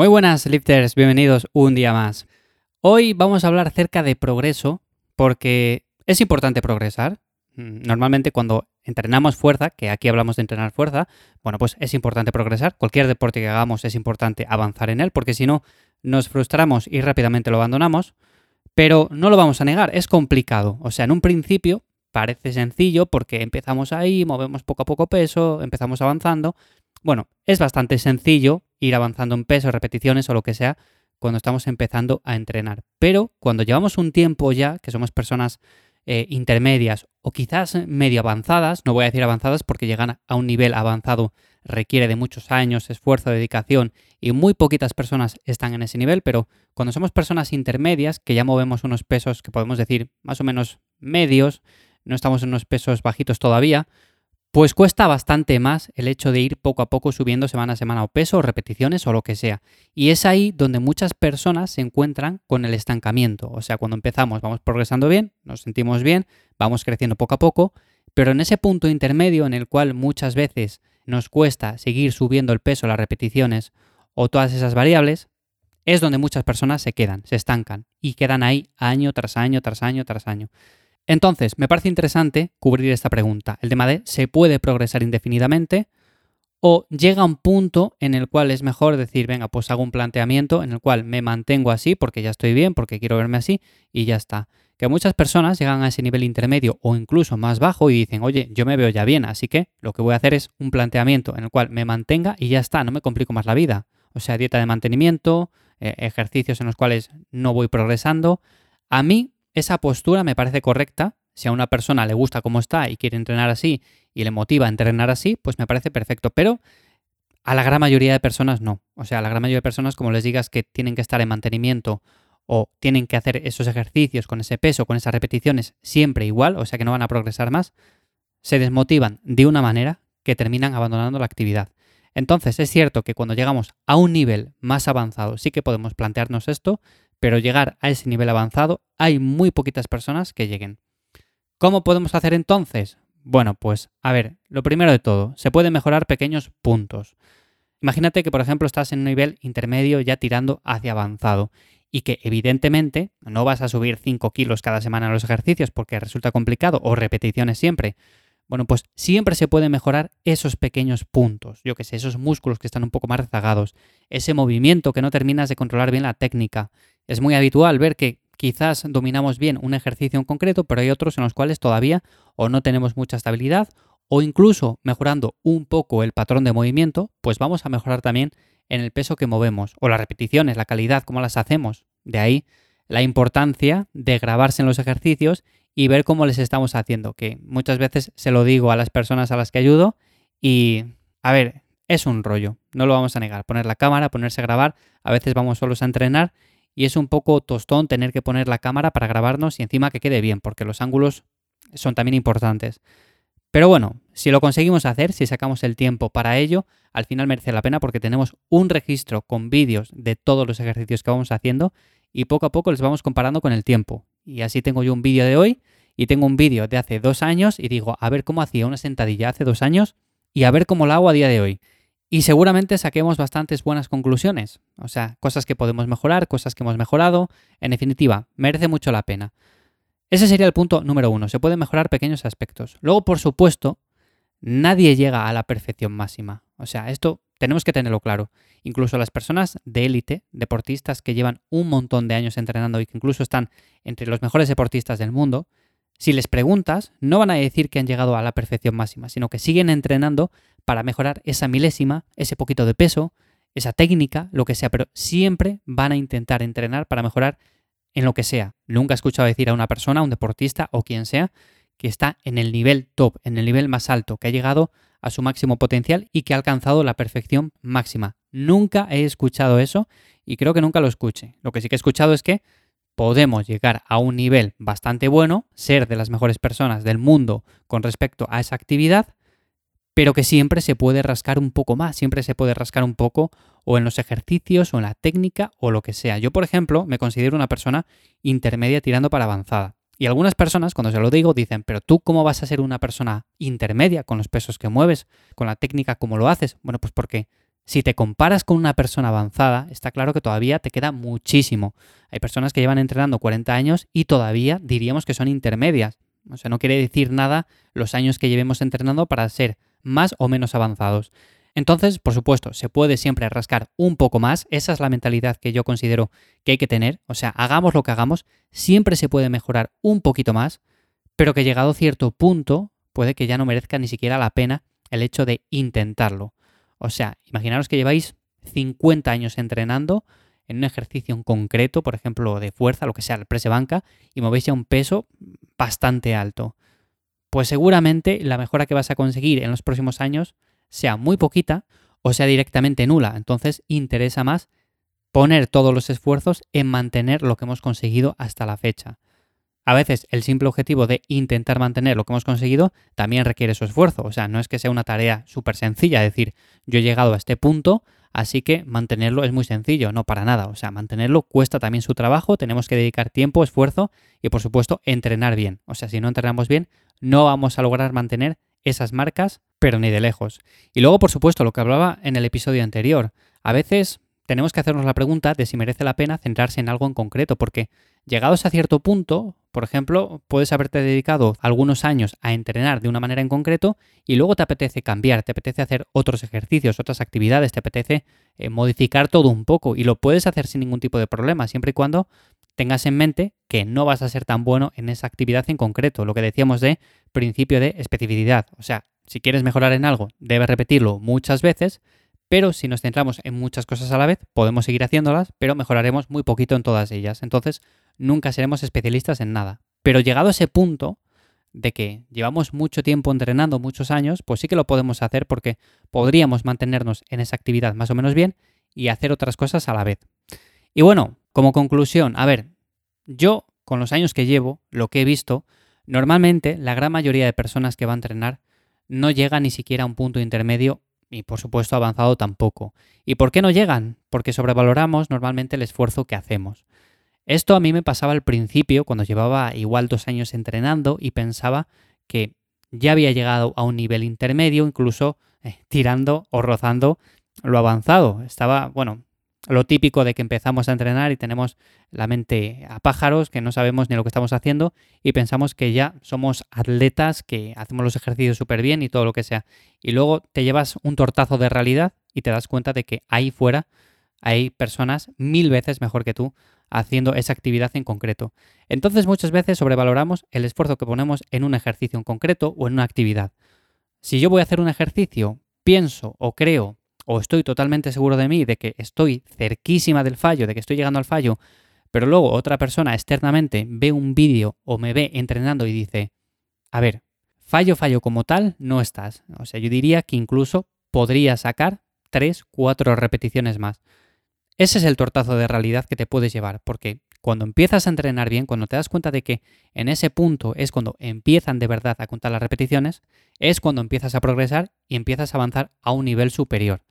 Muy buenas, lifters, bienvenidos un día más. Hoy vamos a hablar acerca de progreso porque es importante progresar. Mm, normalmente cuando entrenamos fuerza, que aquí hablamos de entrenar fuerza, bueno, pues es importante progresar. Cualquier deporte que hagamos es importante avanzar en él porque si no nos frustramos y rápidamente lo abandonamos. Pero no lo vamos a negar, es complicado. O sea, en un principio parece sencillo porque empezamos ahí, movemos poco a poco peso, empezamos avanzando. Bueno, es bastante sencillo ir avanzando en peso, repeticiones o lo que sea cuando estamos empezando a entrenar. Pero cuando llevamos un tiempo ya, que somos personas eh, intermedias o quizás medio avanzadas, no voy a decir avanzadas porque llegan a un nivel avanzado requiere de muchos años, esfuerzo, dedicación y muy poquitas personas están en ese nivel, pero cuando somos personas intermedias, que ya movemos unos pesos que podemos decir más o menos medios, no estamos en unos pesos bajitos todavía, pues cuesta bastante más el hecho de ir poco a poco subiendo semana a semana o peso o repeticiones o lo que sea. Y es ahí donde muchas personas se encuentran con el estancamiento. O sea, cuando empezamos vamos progresando bien, nos sentimos bien, vamos creciendo poco a poco, pero en ese punto intermedio en el cual muchas veces nos cuesta seguir subiendo el peso, las repeticiones o todas esas variables, es donde muchas personas se quedan, se estancan y quedan ahí año tras año, tras año, tras año. Entonces, me parece interesante cubrir esta pregunta. ¿El tema de se puede progresar indefinidamente? ¿O llega un punto en el cual es mejor decir, venga, pues hago un planteamiento en el cual me mantengo así porque ya estoy bien, porque quiero verme así y ya está? Que muchas personas llegan a ese nivel intermedio o incluso más bajo y dicen, oye, yo me veo ya bien, así que lo que voy a hacer es un planteamiento en el cual me mantenga y ya está, no me complico más la vida. O sea, dieta de mantenimiento, eh, ejercicios en los cuales no voy progresando. A mí esa postura me parece correcta. Si a una persona le gusta cómo está y quiere entrenar así y le motiva a entrenar así, pues me parece perfecto. Pero a la gran mayoría de personas no. O sea, a la gran mayoría de personas, como les digas que tienen que estar en mantenimiento o tienen que hacer esos ejercicios con ese peso, con esas repeticiones, siempre igual, o sea que no van a progresar más, se desmotivan de una manera que terminan abandonando la actividad. Entonces es cierto que cuando llegamos a un nivel más avanzado sí que podemos plantearnos esto, pero llegar a ese nivel avanzado hay muy poquitas personas que lleguen. ¿Cómo podemos hacer entonces? Bueno, pues a ver, lo primero de todo, se pueden mejorar pequeños puntos. Imagínate que, por ejemplo, estás en un nivel intermedio ya tirando hacia avanzado y que evidentemente no vas a subir 5 kilos cada semana en los ejercicios porque resulta complicado o repeticiones siempre. Bueno, pues siempre se puede mejorar esos pequeños puntos, yo que sé, esos músculos que están un poco más rezagados, ese movimiento que no terminas de controlar bien la técnica, es muy habitual ver que quizás dominamos bien un ejercicio en concreto, pero hay otros en los cuales todavía o no tenemos mucha estabilidad o incluso mejorando un poco el patrón de movimiento, pues vamos a mejorar también en el peso que movemos o las repeticiones, la calidad, cómo las hacemos. De ahí la importancia de grabarse en los ejercicios y ver cómo les estamos haciendo, que muchas veces se lo digo a las personas a las que ayudo y, a ver, es un rollo, no lo vamos a negar. Poner la cámara, ponerse a grabar, a veces vamos solos a entrenar y es un poco tostón tener que poner la cámara para grabarnos y encima que quede bien, porque los ángulos son también importantes. Pero bueno, si lo conseguimos hacer, si sacamos el tiempo para ello, al final merece la pena porque tenemos un registro con vídeos de todos los ejercicios que vamos haciendo y poco a poco les vamos comparando con el tiempo. Y así tengo yo un vídeo de hoy y tengo un vídeo de hace dos años y digo, a ver cómo hacía una sentadilla hace dos años y a ver cómo la hago a día de hoy. Y seguramente saquemos bastantes buenas conclusiones. O sea, cosas que podemos mejorar, cosas que hemos mejorado. En definitiva, merece mucho la pena. Ese sería el punto número uno. Se pueden mejorar pequeños aspectos. Luego, por supuesto, nadie llega a la perfección máxima. O sea, esto tenemos que tenerlo claro. Incluso las personas de élite, deportistas que llevan un montón de años entrenando y que incluso están entre los mejores deportistas del mundo, si les preguntas, no van a decir que han llegado a la perfección máxima, sino que siguen entrenando para mejorar esa milésima, ese poquito de peso, esa técnica, lo que sea, pero siempre van a intentar entrenar para mejorar en lo que sea. Nunca he escuchado decir a una persona, a un deportista o quien sea, que está en el nivel top, en el nivel más alto, que ha llegado a su máximo potencial y que ha alcanzado la perfección máxima. Nunca he escuchado eso y creo que nunca lo escuche. Lo que sí que he escuchado es que podemos llegar a un nivel bastante bueno, ser de las mejores personas del mundo con respecto a esa actividad, pero que siempre se puede rascar un poco más, siempre se puede rascar un poco o en los ejercicios o en la técnica o lo que sea. Yo, por ejemplo, me considero una persona intermedia tirando para avanzada. Y algunas personas, cuando se lo digo, dicen, pero tú cómo vas a ser una persona intermedia con los pesos que mueves, con la técnica como lo haces? Bueno, pues porque Si te comparas con una persona avanzada, está claro que todavía te queda muchísimo. Hay personas que llevan entrenando 40 años y todavía diríamos que son intermedias. O sea, no quiere decir nada los años que llevemos entrenando para ser más o menos avanzados. Entonces, por supuesto, se puede siempre rascar un poco más. Esa es la mentalidad que yo considero que hay que tener. O sea, hagamos lo que hagamos, siempre se puede mejorar un poquito más, pero que llegado a cierto punto, puede que ya no merezca ni siquiera la pena el hecho de intentarlo. O sea, imaginaros que lleváis 50 años entrenando en un ejercicio en concreto, por ejemplo, de fuerza, lo que sea, el press banca, y movéis a un peso bastante alto. Pues seguramente la mejora que vas a conseguir en los próximos años sea muy poquita o sea directamente nula. Entonces interesa más poner todos los esfuerzos en mantener lo que hemos conseguido hasta la fecha. A veces el simple objetivo de intentar mantener lo que hemos conseguido también requiere su esfuerzo. O sea, no es que sea una tarea súper sencilla, decir, yo he llegado a este punto, así que mantenerlo es muy sencillo. No, para nada. O sea, mantenerlo cuesta también su trabajo, tenemos que dedicar tiempo, esfuerzo y por supuesto entrenar bien. O sea, si no entrenamos bien, no vamos a lograr mantener esas marcas, pero ni de lejos. Y luego, por supuesto, lo que hablaba en el episodio anterior. A veces tenemos que hacernos la pregunta de si merece la pena centrarse en algo en concreto, porque llegados a cierto punto, por ejemplo, puedes haberte dedicado algunos años a entrenar de una manera en concreto y luego te apetece cambiar, te apetece hacer otros ejercicios, otras actividades, te apetece eh, modificar todo un poco y lo puedes hacer sin ningún tipo de problema, siempre y cuando tengas en mente que no vas a ser tan bueno en esa actividad en concreto, lo que decíamos de principio de especificidad. O sea, si quieres mejorar en algo, debes repetirlo muchas veces pero si nos centramos en muchas cosas a la vez, podemos seguir haciéndolas, pero mejoraremos muy poquito en todas ellas. Entonces, nunca seremos especialistas en nada. Pero llegado a ese punto de que llevamos mucho tiempo entrenando, muchos años, pues sí que lo podemos hacer porque podríamos mantenernos en esa actividad más o menos bien y hacer otras cosas a la vez. Y bueno, como conclusión, a ver, yo con los años que llevo, lo que he visto, normalmente la gran mayoría de personas que va a entrenar no llega ni siquiera a un punto intermedio y por supuesto avanzado tampoco. ¿Y por qué no llegan? Porque sobrevaloramos normalmente el esfuerzo que hacemos. Esto a mí me pasaba al principio, cuando llevaba igual dos años entrenando y pensaba que ya había llegado a un nivel intermedio, incluso eh, tirando o rozando lo avanzado. Estaba, bueno, lo típico de que empezamos a entrenar y tenemos la mente a pájaros, que no sabemos ni lo que estamos haciendo y pensamos que ya somos atletas, que hacemos los ejercicios súper bien y todo lo que sea. Y luego te llevas un tortazo de realidad y te das cuenta de que ahí fuera hay personas mil veces mejor que tú haciendo esa actividad en concreto. Entonces muchas veces sobrevaloramos el esfuerzo que ponemos en un ejercicio en concreto o en una actividad. Si yo voy a hacer un ejercicio, pienso o creo o estoy totalmente seguro de mí, de que estoy cerquísima del fallo, de que estoy llegando al fallo, pero luego otra persona externamente ve un vídeo o me ve entrenando y dice, a ver, fallo, fallo como tal, no estás. O sea, yo diría que incluso podría sacar 3, 4 repeticiones más. Ese es el tortazo de realidad que te puedes llevar, porque cuando empiezas a entrenar bien, cuando te das cuenta de que en ese punto es cuando empiezan de verdad a contar las repeticiones, es cuando empiezas a progresar y empiezas a avanzar a un nivel superior.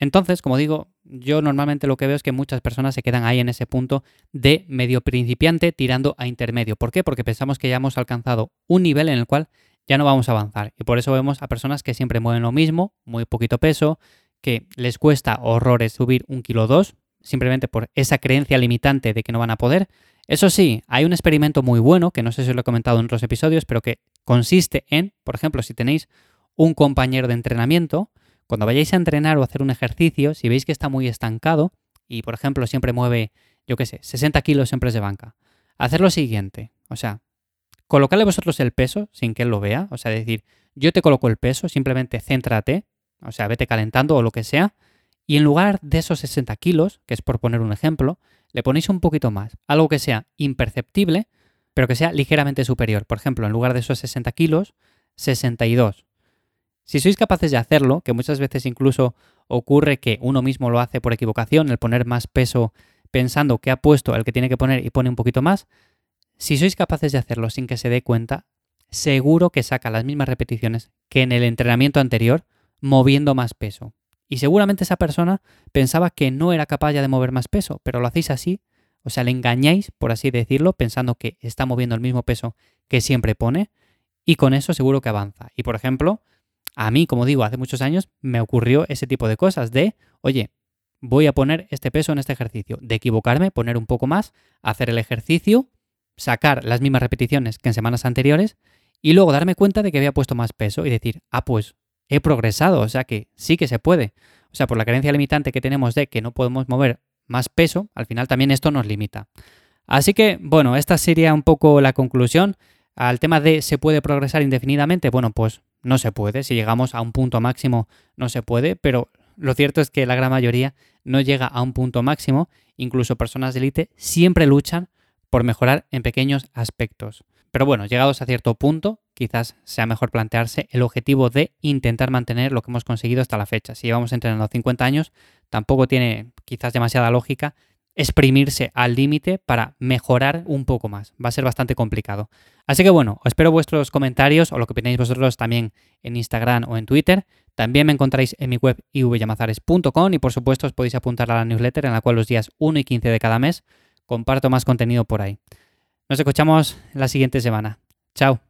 Entonces, como digo, yo normalmente lo que veo es que muchas personas se quedan ahí en ese punto de medio principiante tirando a intermedio. ¿Por qué? Porque pensamos que ya hemos alcanzado un nivel en el cual ya no vamos a avanzar. Y por eso vemos a personas que siempre mueven lo mismo, muy poquito peso, que les cuesta horrores subir un kilo dos, simplemente por esa creencia limitante de que no van a poder. Eso sí, hay un experimento muy bueno, que no sé si lo he comentado en otros episodios, pero que consiste en, por ejemplo, si tenéis un compañero de entrenamiento, cuando vayáis a entrenar o hacer un ejercicio, si veis que está muy estancado y, por ejemplo, siempre mueve, yo qué sé, 60 kilos en press de banca, hacer lo siguiente, o sea, colocarle vosotros el peso sin que él lo vea, o sea, decir, yo te coloco el peso, simplemente céntrate, o sea, vete calentando o lo que sea, y en lugar de esos 60 kilos, que es por poner un ejemplo, le ponéis un poquito más, algo que sea imperceptible, pero que sea ligeramente superior. Por ejemplo, en lugar de esos 60 kilos, 62. Si sois capaces de hacerlo, que muchas veces incluso ocurre que uno mismo lo hace por equivocación, el poner más peso pensando que ha puesto el que tiene que poner y pone un poquito más, si sois capaces de hacerlo sin que se dé cuenta, seguro que saca las mismas repeticiones que en el entrenamiento anterior, moviendo más peso. Y seguramente esa persona pensaba que no era capaz ya de mover más peso, pero lo hacéis así, o sea, le engañáis, por así decirlo, pensando que está moviendo el mismo peso que siempre pone, y con eso seguro que avanza. Y por ejemplo, a mí, como digo, hace muchos años me ocurrió ese tipo de cosas de, oye, voy a poner este peso en este ejercicio, de equivocarme, poner un poco más, hacer el ejercicio, sacar las mismas repeticiones que en semanas anteriores y luego darme cuenta de que había puesto más peso y decir, ah, pues he progresado, o sea que sí que se puede. O sea, por la creencia limitante que tenemos de que no podemos mover más peso, al final también esto nos limita. Así que, bueno, esta sería un poco la conclusión. Al tema de se puede progresar indefinidamente, bueno, pues no se puede. Si llegamos a un punto máximo, no se puede, pero lo cierto es que la gran mayoría no llega a un punto máximo. Incluso personas de élite siempre luchan por mejorar en pequeños aspectos. Pero bueno, llegados a cierto punto, quizás sea mejor plantearse el objetivo de intentar mantener lo que hemos conseguido hasta la fecha. Si llevamos entrenando 50 años, tampoco tiene quizás demasiada lógica exprimirse al límite para mejorar un poco más. Va a ser bastante complicado. Así que bueno, espero vuestros comentarios o lo que opináis vosotros también en Instagram o en Twitter. También me encontráis en mi web ivyamazares.com y por supuesto os podéis apuntar a la newsletter en la cual los días 1 y 15 de cada mes comparto más contenido por ahí. Nos escuchamos la siguiente semana. Chao.